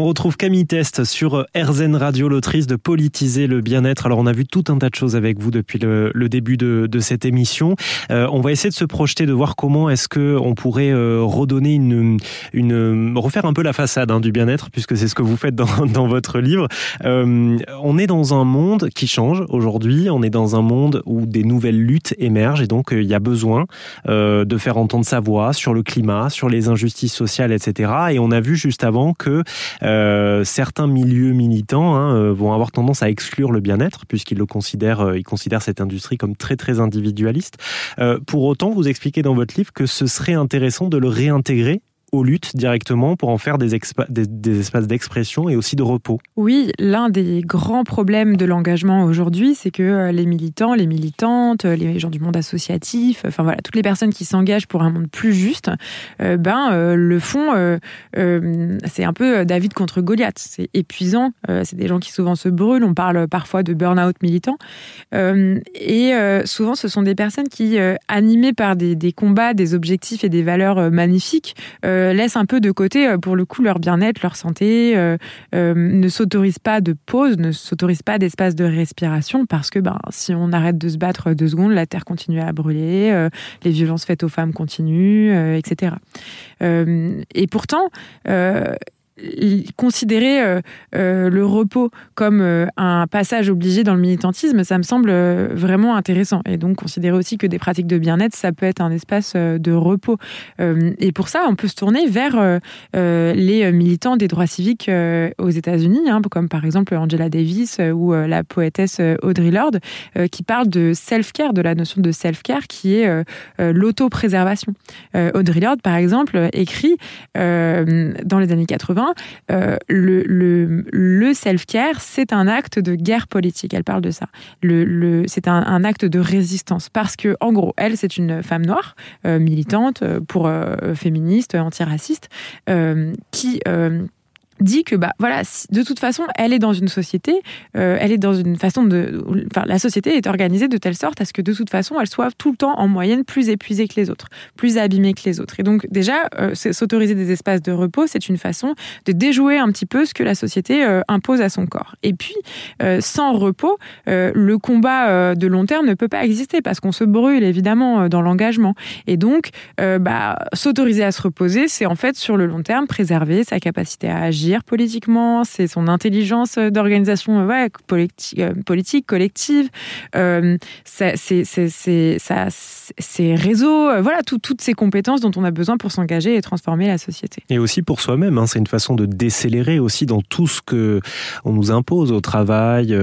On retrouve Camille Test sur RZN Radio, l'autrice de Politiser le bien-être. Alors on a vu tout un tas de choses avec vous depuis le, début de, cette émission. Euh, on va essayer de se projeter, de voir comment est-ce que on pourrait euh, redonner une, une, refaire un peu la façade hein, du bien-être, puisque c'est ce que vous faites dans, votre livre. Euh, on est dans un monde qui change aujourd'hui. On est dans un monde où des nouvelles luttes émergent et donc il y a besoin de faire entendre sa voix sur le climat, sur les injustices sociales, etc. Et on a vu juste avant que euh, certains milieux militants hein, euh, vont avoir tendance à exclure le bien-être puisqu'ils le considèrent, euh, ils considèrent cette industrie comme très très individualiste. pour autant, vous expliquez dans votre livre que ce serait intéressant de le réintégrer aux luttes directement pour en faire des, des, espaces d'expression et aussi de repos. Oui, l'un des grands problèmes de l'engagement aujourd'hui, c'est que euh, les militants, les militantes, les gens du monde associatif, enfin voilà, toutes les personnes qui s'engagent pour un monde plus juste, euh, ben euh, le font. c'est un peu David contre Goliath. C'est épuisant. c'est des gens qui souvent se brûlent. On parle parfois de burn-out militant. et souvent, ce sont des personnes qui, animées par des, combats, des objectifs et des valeurs magnifiques, euh, laissent un peu de côté, euh, pour le coup, leur bien-être, leur santé, euh, ne s'autorisent pas de pause, ne s'autorisent pas d'espace de respiration, parce que ben, si on arrête de se battre deux secondes, la Terre continue à brûler, les violences faites aux femmes continuent, etc. et pourtant, considérer euh, euh, le repos comme euh, un passage obligé dans le militantisme, ça me semble vraiment intéressant. Et donc considérer aussi que des pratiques de bien-être, ça peut être un espace de repos. et pour ça, on peut se tourner vers les militants des droits civiques aux États-Unis, hein, comme par exemple Angela Davis ou la poétesse Audre Lorde, qui parle de self-care, de la notion de self-care qui est l'auto-préservation. Audre Lorde, par exemple, écrit dans les années 80 euh, le, self-care, c'est un acte de guerre politique. Elle parle de ça. C'est un, acte de résistance parce que, en gros, elle, c'est une femme noire, euh, militante euh, pour féministe, antiraciste, qui dit que bah voilà de toute façon elle est dans une société euh, elle est dans une façon de enfin la société est organisée de telle sorte à ce que de toute façon elle soit tout le temps en moyenne plus épuisée que les autres plus abîmée que les autres. Et donc déjà euh, s'autoriser des espaces de repos c'est une façon de déjouer un petit peu ce que la société euh, impose à son corps. Et puis sans repos le combat de long terme ne peut pas exister parce qu'on se brûle évidemment dans l'engagement. Et donc bah s'autoriser à se reposer c'est en fait sur le long terme préserver sa capacité à agir politiquement, c'est son intelligence d'organisation ouais, euh, politique, collective, euh, ses réseaux, euh, voilà, toutes ces compétences dont on a besoin pour s'engager et transformer la société. Et aussi pour soi-même, hein, c'est une façon de décélérer aussi dans tout ce que on nous impose au travail,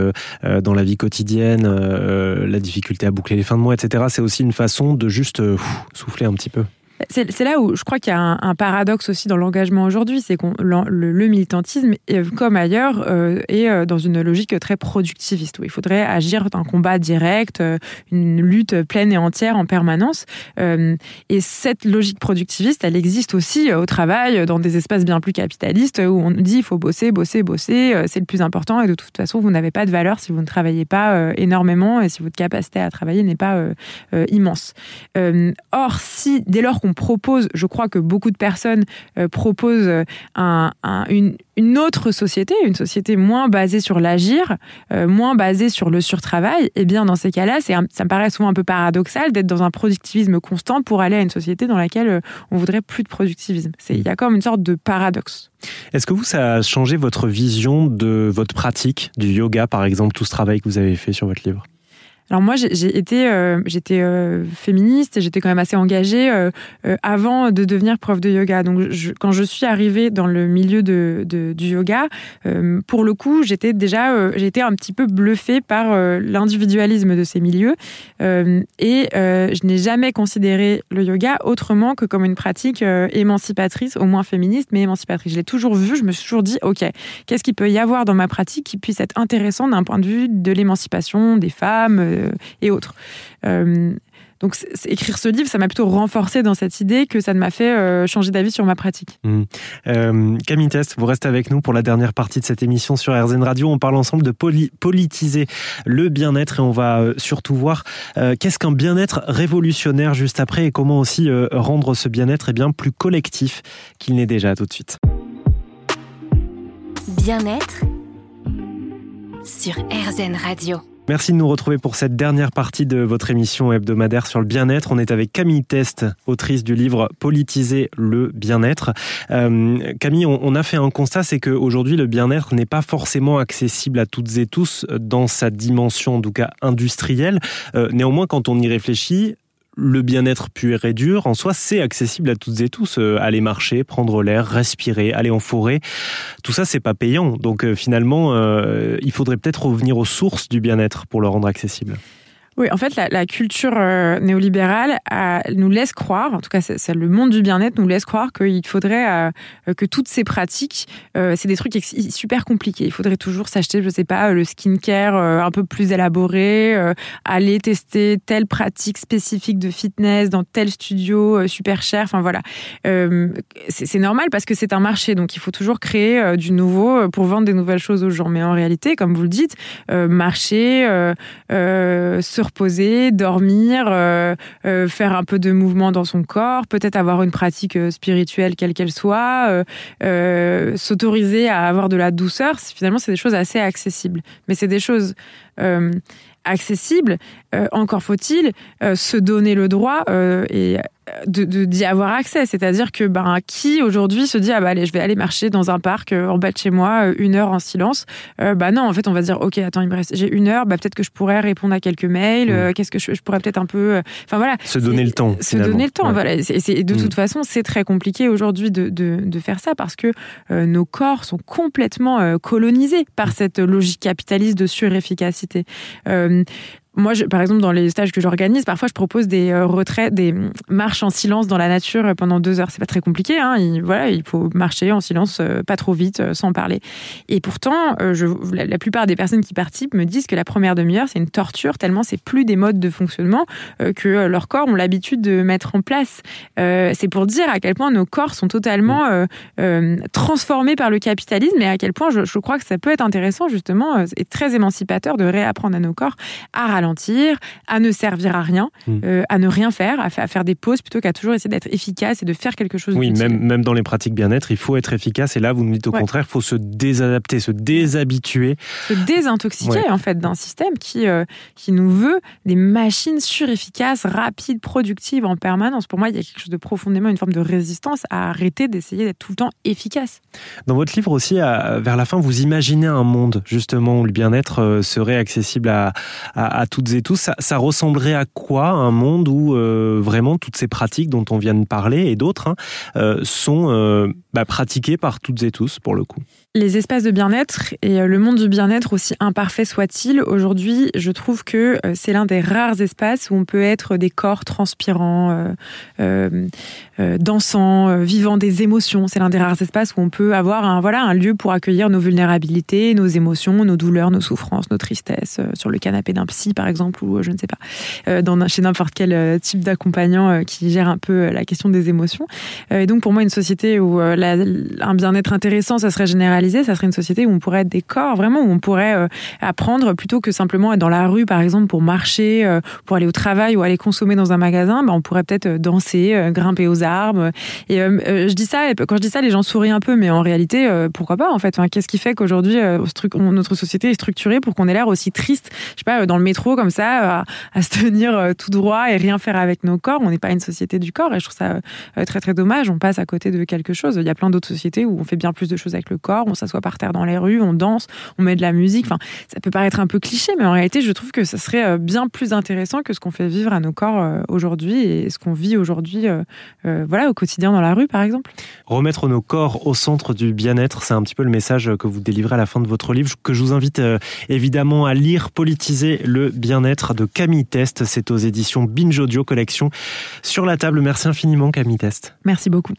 dans la vie quotidienne, la difficulté à boucler les fins de mois, etc. C'est aussi une façon de juste souffler un petit peu. C'est là où je crois qu'il y a un, paradoxe aussi dans l'engagement aujourd'hui, c'est que le, militantisme, comme ailleurs, euh, est euh, dans une logique très productiviste, où il faudrait agir d'un combat direct, euh, une lutte pleine et entière en permanence. et cette logique productiviste, elle existe aussi au travail, dans des espaces bien plus capitalistes, où on dit il faut bosser, bosser, bosser, c'est le plus important, et de toute façon, vous n'avez pas de valeur si vous ne travaillez pas énormément et si votre capacité à travailler n'est pas immense. or, si dès lors qu'on propose, je crois que beaucoup de personnes euh, proposent euh, une, autre société, une société moins basée sur l'agir, euh, moins basée sur le surtravail, et eh bien dans ces cas-là, ça me paraît souvent un peu paradoxal d'être dans un productivisme constant pour aller à une société dans laquelle on voudrait plus de productivisme. Il y a comme une sorte de paradoxe. Est-ce que vous, ça a changé votre vision de votre pratique du yoga, par exemple, tout ce travail que vous avez fait sur votre livre? Alors moi, j'ai été, euh, j'étais euh, féministe et j'étais quand même assez engagée euh, avant de devenir prof de yoga. Donc quand je suis arrivée dans le milieu du yoga, pour le coup, j'étais déjà, j'étais un petit peu bluffée par l'individualisme de ces milieux et je n'ai jamais considéré le yoga autrement que comme une pratique émancipatrice, au moins féministe, mais émancipatrice. Je l'ai toujours vu, je me suis toujours dit, ok, qu'est-ce qu'il peut y avoir dans ma pratique qui puisse être intéressant d'un point de vue de l'émancipation des femmes et autres. Euh, donc écrire ce livre, ça m'a plutôt renforcé dans cette idée que ça ne m'a fait changer d'avis sur ma pratique. Mmh. Camille Test, vous restez avec nous pour la dernière partie de cette émission sur RZN Radio. On parle ensemble de politiser le bien-être et on va surtout voir qu'est-ce qu'un bien-être révolutionnaire juste après et comment aussi rendre ce bien-être eh bien plus collectif qu'il n'est déjà. Tout de suite. Bien-être sur RZN Radio. Merci de nous retrouver pour cette dernière partie de votre émission hebdomadaire sur le bien-être. On est avec Camille Test, autrice du livre Politiser le bien-être. Euh, Camille, on, a fait un constat, c'est qu'aujourd'hui le bien-être n'est pas forcément accessible à toutes et tous dans sa dimension, en tout cas industrielle. Euh, néanmoins, quand on y réfléchit, le bien-être pur et dur, en soi, c'est accessible à toutes et tous. Euh, aller marcher, prendre l'air, respirer, aller en forêt, tout ça, c'est pas payant. Donc euh, finalement, euh, il faudrait peut-être revenir aux sources du bien-être pour le rendre accessible. Oui, en fait, la, culture euh, néolibérale nous laisse croire, en tout cas, le monde du bien-être nous laisse croire qu'il faudrait euh, que toutes ces pratiques, euh, c'est des trucs super compliqués. Il faudrait toujours s'acheter, je sais pas, le skincare un peu plus élaboré, aller tester telle pratique spécifique de fitness dans tel studio super cher. Enfin voilà, c'est normal parce que c'est un marché, donc il faut toujours créer du nouveau pour vendre des nouvelles choses aux gens. Mais en réalité, comme vous le dites, marcher, se reposer, dormir, euh, euh, faire un peu de mouvement dans son corps, peut-être avoir une pratique euh, spirituelle quelle qu'elle soit, s'autoriser à avoir de la douceur, finalement c'est des choses assez accessibles. Mais c'est des choses accessibles, encore faut-il se donner le droit et de, d'y avoir accès. C'est-à-dire que ben, qui aujourd'hui se dit ah bah allez je vais aller marcher dans un parc euh, en bas de chez moi euh, une heure en silence. Euh, bah non en fait on va dire ok attends il me reste j'ai une heure bah peut-être que je pourrais répondre à quelques mails. Mmh. Qu'est-ce que je, je pourrais peut-être un peu enfin voilà se donner le temps. Se donner le temps voilà. Et, de mmh. toute façon c'est très compliqué aujourd'hui de, de, de, faire ça parce que nos corps sont complètement colonisés par mmh. cette logique capitaliste de surefficacité. Moi, je, par exemple, dans les stages que j'organise, parfois je propose des euh, retraits, des marches en silence dans la nature pendant deux heures. C'est pas très compliqué. Hein. Il, voilà, il faut marcher en silence, euh, pas trop vite, euh, sans parler. Et pourtant, je, la, plupart des personnes qui participent me disent que la première demi-heure, c'est une torture, tellement c'est plus des modes de fonctionnement que leurs corps ont l'habitude de mettre en place. c'est pour dire à quel point nos corps sont totalement transformés par le capitalisme et à quel point je, je, crois que ça peut être intéressant, justement, et très émancipateur de réapprendre à nos corps à ralentir à ne servir à rien, hmm. euh, à ne rien faire, à, faire des pauses plutôt qu'à toujours essayer d'être efficace et de faire quelque chose. Oui, même, même dans les pratiques bien-être, il faut être efficace. Et là, vous nous dites au contraire, il faut se désadapter, se déshabituer. Se désintoxiquer en fait d'un système qui, euh, qui nous veut des machines surefficaces, rapides, productives en permanence. Pour moi, il y a quelque chose de profondément, une forme de résistance à arrêter d'essayer d'être tout le temps efficace. Dans votre livre aussi, vers la fin, vous imaginez un monde justement où le bien-être euh, serait accessible à, à, à toutes et tous, ça, ressemblerait à quoi un monde où euh, vraiment toutes ces pratiques dont on vient de parler et d'autres hein, euh, sont euh, bah, pratiquées par toutes et tous pour le coup? Les espaces de bien-être et le monde du bien-être, aussi imparfait soit-il, aujourd'hui, je trouve que c'est l'un des rares espaces où on peut être des corps transpirants, dansants, vivant des émotions. C'est l'un des rares espaces où on peut avoir un, voilà, un lieu pour accueillir nos vulnérabilités, nos émotions, nos douleurs, nos souffrances, nos tristesses, sur le canapé d'un psy, par exemple, ou je ne sais pas, euh, dans, chez n'importe quel euh, type d'accompagnant euh, qui gère un peu la question des émotions. et donc pour moi, une société où un bien-être intéressant, ça serait généralisé, ça serait une société où on pourrait être des corps, vraiment, où on pourrait apprendre plutôt que simplement être dans la rue, par exemple, pour marcher, pour aller au travail ou aller consommer dans un magasin, ben, on pourrait peut-être danser, grimper aux arbres. Et je dis ça, quand je dis ça, les gens sourient un peu, mais en réalité, pourquoi pas en fait? Qu'est-ce qui fait qu'aujourd'hui, notre société est structurée pour qu'on ait l'air aussi triste Je sais pas, dans le métro comme ça, à, se tenir euh, tout droit et rien faire avec nos corps. On n'est pas une société du corps et je trouve ça euh, très très dommage. On passe à côté de quelque chose. Il y a plein d'autres sociétés où on fait bien plus de choses avec le corps. On s'assoit par terre dans les rues, on danse, on met de la musique. Enfin, ça peut paraître un peu cliché, mais en réalité, je trouve que ça serait euh, bien plus intéressant que ce qu'on fait vivre à nos corps aujourd'hui et ce qu'on vit aujourd'hui, voilà, au quotidien dans la rue, par exemple. Remettre nos corps au centre du bien-être, c'est un petit peu le message que vous délivrez à la fin de votre livre, que je vous invite évidemment à lire, politiser le bien-être de Camille Test. C'est aux éditions Binge Audio Collection. Sur la table, merci infiniment Camille Test. Merci beaucoup.